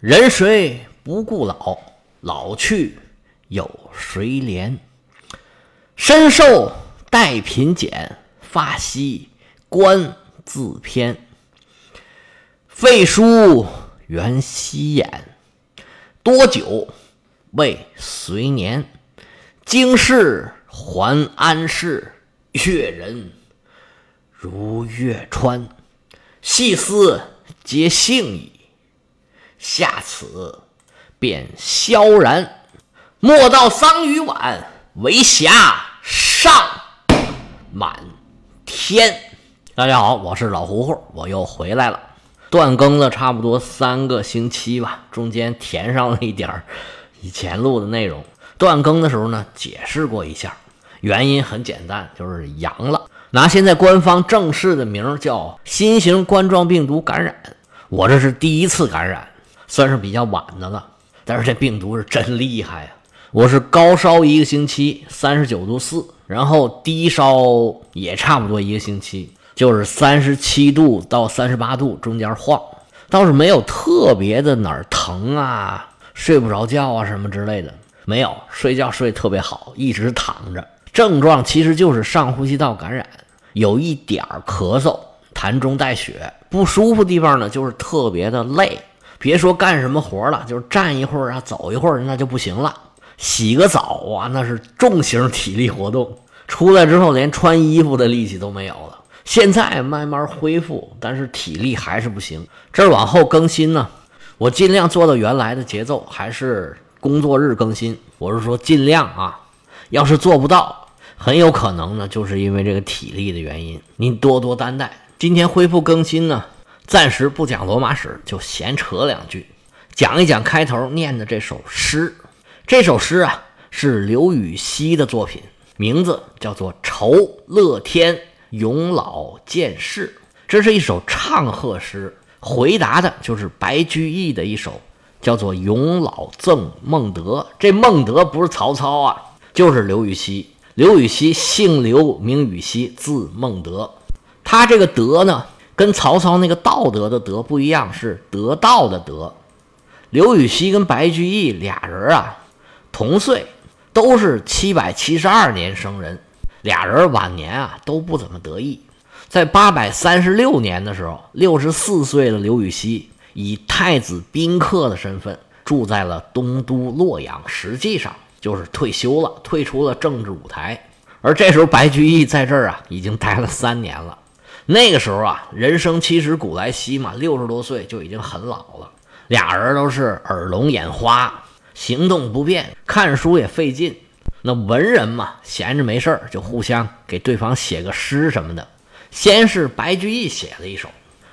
人谁不顾老？老去有谁怜？身受带贫俭，发稀冠自偏。废书原稀眼，多久未随年？经世还安世，阅人如月川。细思皆幸矣，下此便萧然。莫道桑榆晚，为霞上满天。大家好，我是老胡胡，我又回来了。断更了差不多三个星期吧，中间填上了一点儿以前录的内容。断更的时候呢，解释过一下，原因很简单，就是阳了。拿现在官方正式的名叫新型冠状病毒感染，我这是第一次感染，算是比较晚的了。但是这病毒是真厉害呀！我是高烧一个星期，三十九度四，然后低烧也差不多一个星期，就是三十七度到三十八度中间晃，倒是没有特别的哪儿疼啊、睡不着觉啊什么之类的，没有，睡觉睡特别好，一直躺着。症状其实就是上呼吸道感染，有一点儿咳嗽，痰中带血，不舒服地方呢就是特别的累，别说干什么活了，就是站一会儿啊，走一会儿那就不行了。洗个澡啊，那是重型体力活动，出来之后连穿衣服的力气都没有了。现在慢慢恢复，但是体力还是不行。这往后更新呢，我尽量做到原来的节奏，还是工作日更新。我是说尽量啊。要是做不到，很有可能呢，就是因为这个体力的原因。您多多担待。今天恢复更新呢，暂时不讲罗马史，就闲扯两句，讲一讲开头念的这首诗。这首诗啊，是刘禹锡的作品，名字叫做《酬乐天永老见世》。这是一首唱和诗，回答的就是白居易的一首叫做《永老赠孟德》。这孟德不是曹操啊。就是刘禹锡，刘禹锡姓刘，名禹锡，字孟德。他这个德呢，跟曹操那个道德的德不一样，是得道的德。刘禹锡跟白居易俩人啊，同岁，都是七百七十二年生人。俩人晚年啊都不怎么得意。在八百三十六年的时候，六十四岁的刘禹锡以太子宾客的身份住在了东都洛阳，实际上。就是退休了，退出了政治舞台。而这时候，白居易在这儿啊，已经待了三年了。那个时候啊，人生其实古来稀嘛，六十多岁就已经很老了。俩人都是耳聋眼花，行动不便，看书也费劲。那文人嘛，闲着没事儿就互相给对方写个诗什么的。先是白居易写了一首，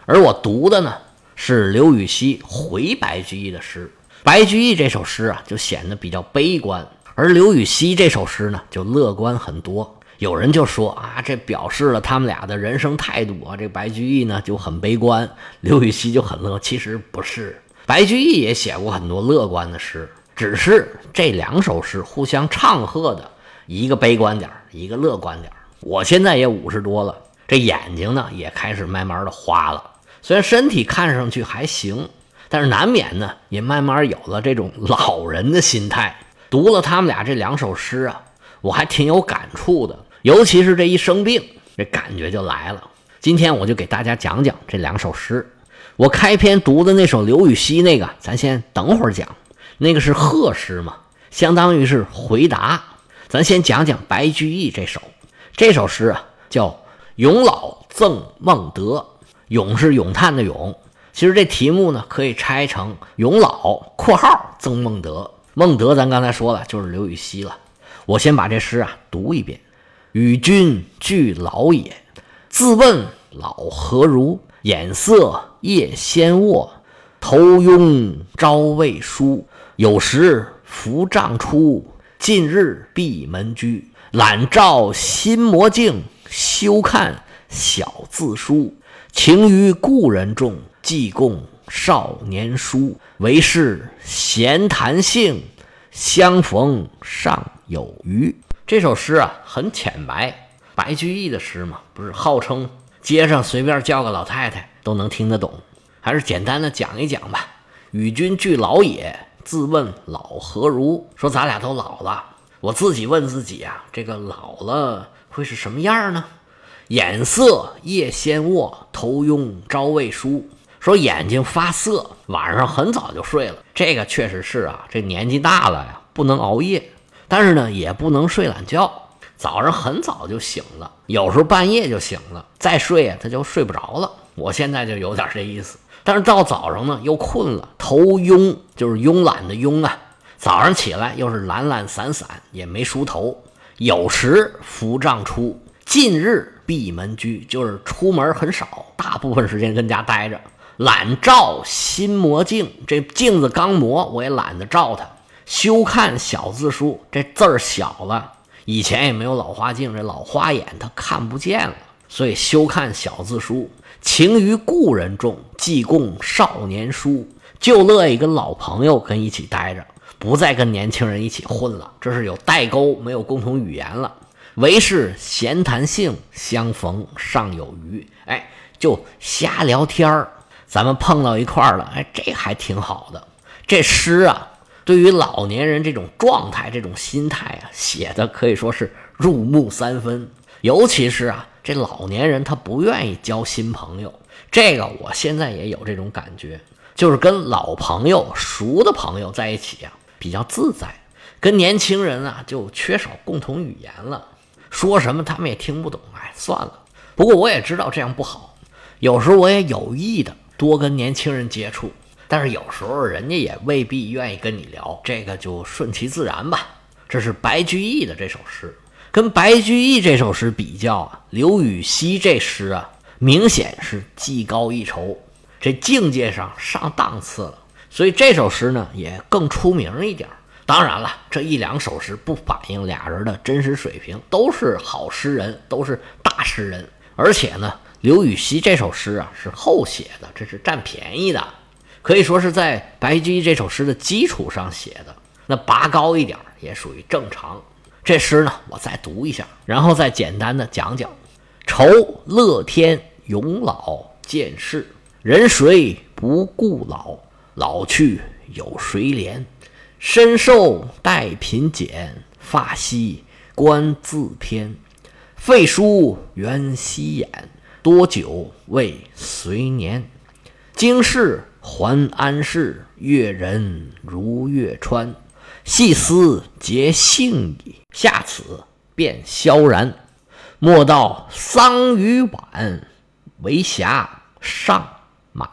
而我读的呢是刘禹锡回白居易的诗。白居易这首诗啊，就显得比较悲观。而刘禹锡这首诗呢，就乐观很多。有人就说啊，这表示了他们俩的人生态度啊。这白居易呢就很悲观，刘禹锡就很乐。其实不是，白居易也写过很多乐观的诗，只是这两首诗互相唱和的，一个悲观点一个乐观点我现在也五十多了，这眼睛呢也开始慢慢的花了。虽然身体看上去还行，但是难免呢也慢慢有了这种老人的心态。读了他们俩这两首诗啊，我还挺有感触的，尤其是这一生病，这感觉就来了。今天我就给大家讲讲这两首诗。我开篇读的那首刘禹锡那个，咱先等会儿讲，那个是贺诗嘛，相当于是回答。咱先讲讲白居易这首，这首诗啊叫《咏老赠孟德》，咏是咏叹的咏。其实这题目呢可以拆成《咏老（括号赠孟德）》。孟德，咱刚才说了，就是刘禹锡了。我先把这诗啊读一遍：与君俱老也，自问老何如？眼色夜先卧，头拥朝未梳。有时扶杖出，近日闭门居。懒照新磨镜，休看小字书。情于故人重，记共。少年书，为是闲谈性，相逢尚有余。这首诗啊，很浅白。白居易的诗嘛，不是号称街上随便叫个老太太都能听得懂。还是简单的讲一讲吧。与君俱老也，自问老何如？说咱俩都老了，我自己问自己啊，这个老了会是什么样呢？眼色夜先卧，头慵朝未梳。说眼睛发涩，晚上很早就睡了。这个确实是啊，这年纪大了呀，不能熬夜，但是呢，也不能睡懒觉。早上很早就醒了，有时候半夜就醒了，再睡啊，他就睡不着了。我现在就有点这意思。但是到早上呢，又困了，头慵就是慵懒的慵啊。早上起来又是懒懒散散，也没梳头。有时扶杖出，近日闭门居，就是出门很少，大部分时间跟家待着。懒照新磨镜，这镜子刚磨，我也懒得照它。休看小字书，这字儿小了。以前也没有老花镜，这老花眼他看不见了，所以休看小字书。情于故人重，既供少年书，就乐意跟老朋友跟一起待着，不再跟年轻人一起混了。这是有代沟，没有共同语言了。唯是闲谈性，相逢尚有余。哎，就瞎聊天儿，咱们碰到一块儿了。哎，这还挺好的。这诗啊，对于老年人这种状态、这种心态啊，写的可以说是入木三分。尤其是啊。这老年人他不愿意交新朋友，这个我现在也有这种感觉，就是跟老朋友、熟的朋友在一起啊比较自在，跟年轻人啊就缺少共同语言了，说什么他们也听不懂，哎，算了。不过我也知道这样不好，有时候我也有意的多跟年轻人接触，但是有时候人家也未必愿意跟你聊，这个就顺其自然吧。这是白居易的这首诗。跟白居易这首诗比较啊，刘禹锡这诗啊，明显是技高一筹，这境界上上档次了，所以这首诗呢也更出名一点。当然了，这一两首诗不反映俩人的真实水平，都是好诗人，都是大诗人。而且呢，刘禹锡这首诗啊是后写的，这是占便宜的，可以说是在白居易这首诗的基础上写的，那拔高一点也属于正常。这诗呢，我再读一下，然后再简单的讲讲。愁乐天永老见世，人谁不顾老？老去有谁怜？身瘦带贫减，发稀冠自偏。废书原稀眼，多久未随年？经世还安世，越人如越川。细思结性矣，下此便萧然。莫道桑榆晚，为霞尚满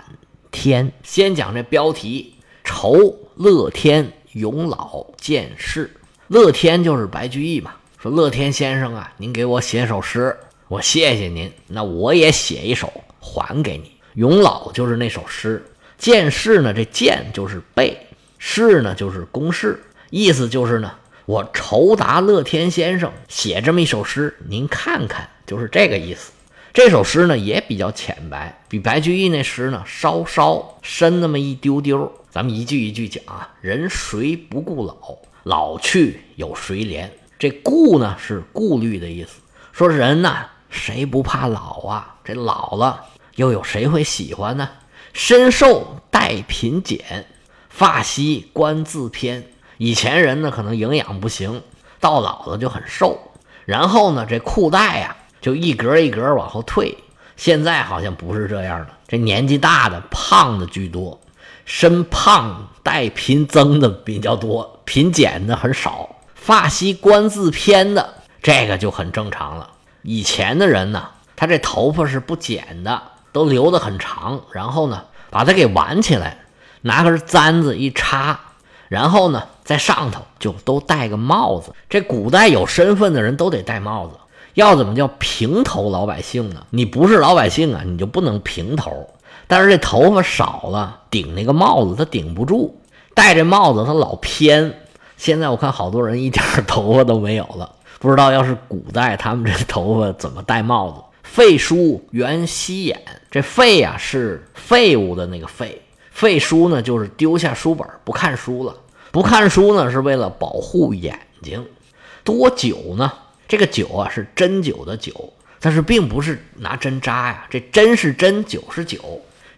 天。先讲这标题：酬乐天永老见世。乐天就是白居易嘛。说乐天先生啊，您给我写首诗，我谢谢您。那我也写一首还给你。永老就是那首诗。见世呢，这见就是背，世呢就是公示。意思就是呢，我酬答乐天先生写这么一首诗，您看看，就是这个意思。这首诗呢也比较浅白，比白居易那诗呢稍稍深那么一丢丢。咱们一句一句讲啊，人谁不顾老？老去有谁怜？这顾呢是顾虑的意思，说人呐，谁不怕老啊？这老了又有谁会喜欢呢？身瘦带贫减，发稀冠自偏。以前人呢，可能营养不行，到老了就很瘦，然后呢，这裤带呀就一格一格往后退。现在好像不是这样的，这年纪大的胖的居多，身胖带贫增的比较多，贫减的很少。发稀冠自偏的这个就很正常了。以前的人呢，他这头发是不剪的，都留得很长，然后呢，把它给挽起来，拿根簪子一插。然后呢，在上头就都戴个帽子。这古代有身份的人都得戴帽子。要怎么叫平头老百姓呢？你不是老百姓啊，你就不能平头。但是这头发少了，顶那个帽子它顶不住，戴这帽子它老偏。现在我看好多人一点头发都没有了，不知道要是古代他们这头发怎么戴帽子。废书原稀眼，这废呀是废物的那个废。废书呢，就是丢下书本不看书了。不看书呢，是为了保护眼睛。多久呢？这个酒啊，是针灸的灸，但是并不是拿针扎呀。这针是针，灸是灸。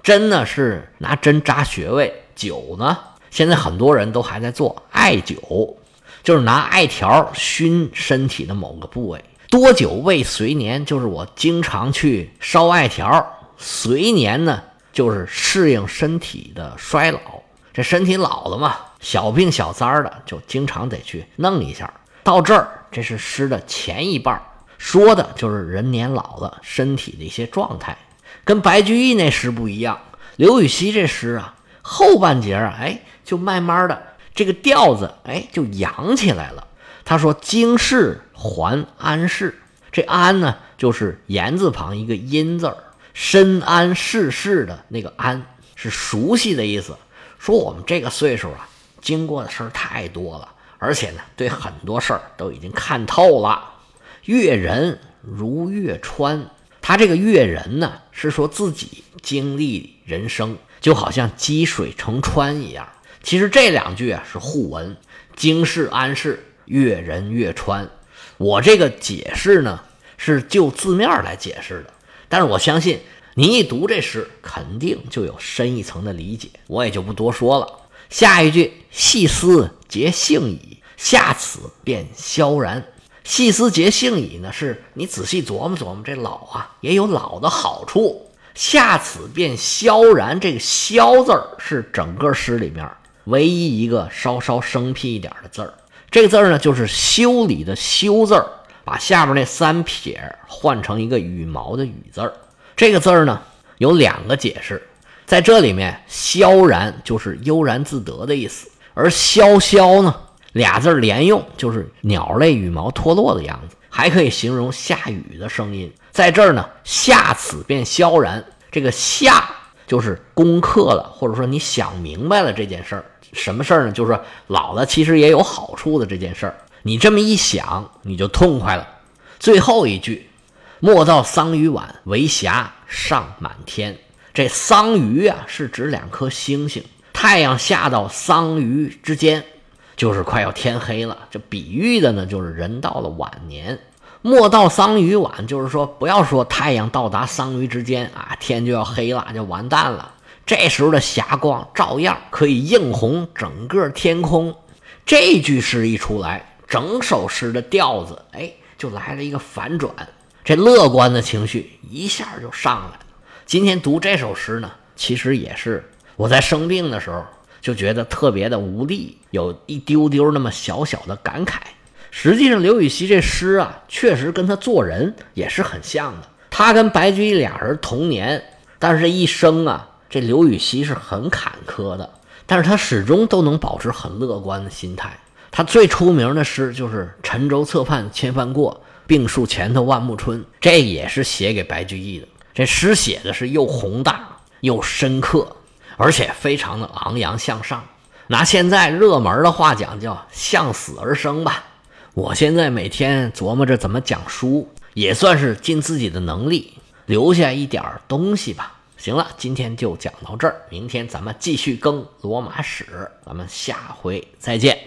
针呢是拿针扎穴位，灸呢，现在很多人都还在做艾灸，就是拿艾条熏身体的某个部位。多久未随年，就是我经常去烧艾条。随年呢，就是适应身体的衰老。这身体老了嘛，小病小灾的，就经常得去弄一下。到这儿，这是诗的前一半，说的就是人年老了身体的一些状态，跟白居易那诗不一样。刘禹锡这诗啊，后半截啊，哎，就慢慢的这个调子，哎，就扬起来了。他说：“经世还安世，这安呢，就是言字旁一个阴字儿，深谙世事的那个安，是熟悉的意思。说我们这个岁数啊，经过的事儿太多了，而且呢，对很多事儿都已经看透了。阅人如阅川，他这个阅人呢，是说自己经历人生，就好像积水成川一样。其实这两句啊是互文，经世安世。”越人越川，我这个解释呢是就字面来解释的，但是我相信你一读这诗，肯定就有深一层的理解，我也就不多说了。下一句“细思结性矣，下此便萧然”。细思结性矣呢，是你仔细琢磨琢磨，这老啊也有老的好处。下此便萧然，这个“萧”字儿是整个诗里面唯一一个稍稍生僻一点的字儿。这个字儿呢，就是修理的“修”字儿，把下边那三撇换成一个羽毛的“羽”字儿。这个字儿呢，有两个解释。在这里面，“萧然”就是悠然自得的意思，而“萧萧”呢，俩字连用，就是鸟类羽毛脱落的样子，还可以形容下雨的声音。在这儿呢，“下此便萧然”，这个“下”就是攻克了，或者说你想明白了这件事儿。什么事儿呢？就是老了其实也有好处的这件事儿，你这么一想，你就痛快了。最后一句“莫道桑榆晚，为霞尚满天”，这桑榆啊是指两颗星星，太阳下到桑榆之间，就是快要天黑了。这比喻的呢，就是人到了晚年。莫道桑榆晚，就是说不要说太阳到达桑榆之间啊，天就要黑了，就完蛋了。这时候的霞光照样可以映红整个天空。这句诗一出来，整首诗的调子哎就来了一个反转，这乐观的情绪一下就上来了。今天读这首诗呢，其实也是我在生病的时候就觉得特别的无力，有一丢丢那么小小的感慨。实际上，刘禹锡这诗啊，确实跟他做人也是很像的。他跟白居易俩人同年，但是这一生啊。这刘禹锡是很坎坷的，但是他始终都能保持很乐观的心态。他最出名的诗就是“沉舟侧畔千帆过，病树前头万木春”，这也是写给白居易的。这诗写的是又宏大又深刻，而且非常的昂扬向上。拿现在热门的话讲，叫向死而生吧。我现在每天琢磨着怎么讲书，也算是尽自己的能力留下一点东西吧。行了，今天就讲到这儿，明天咱们继续更《罗马史》，咱们下回再见。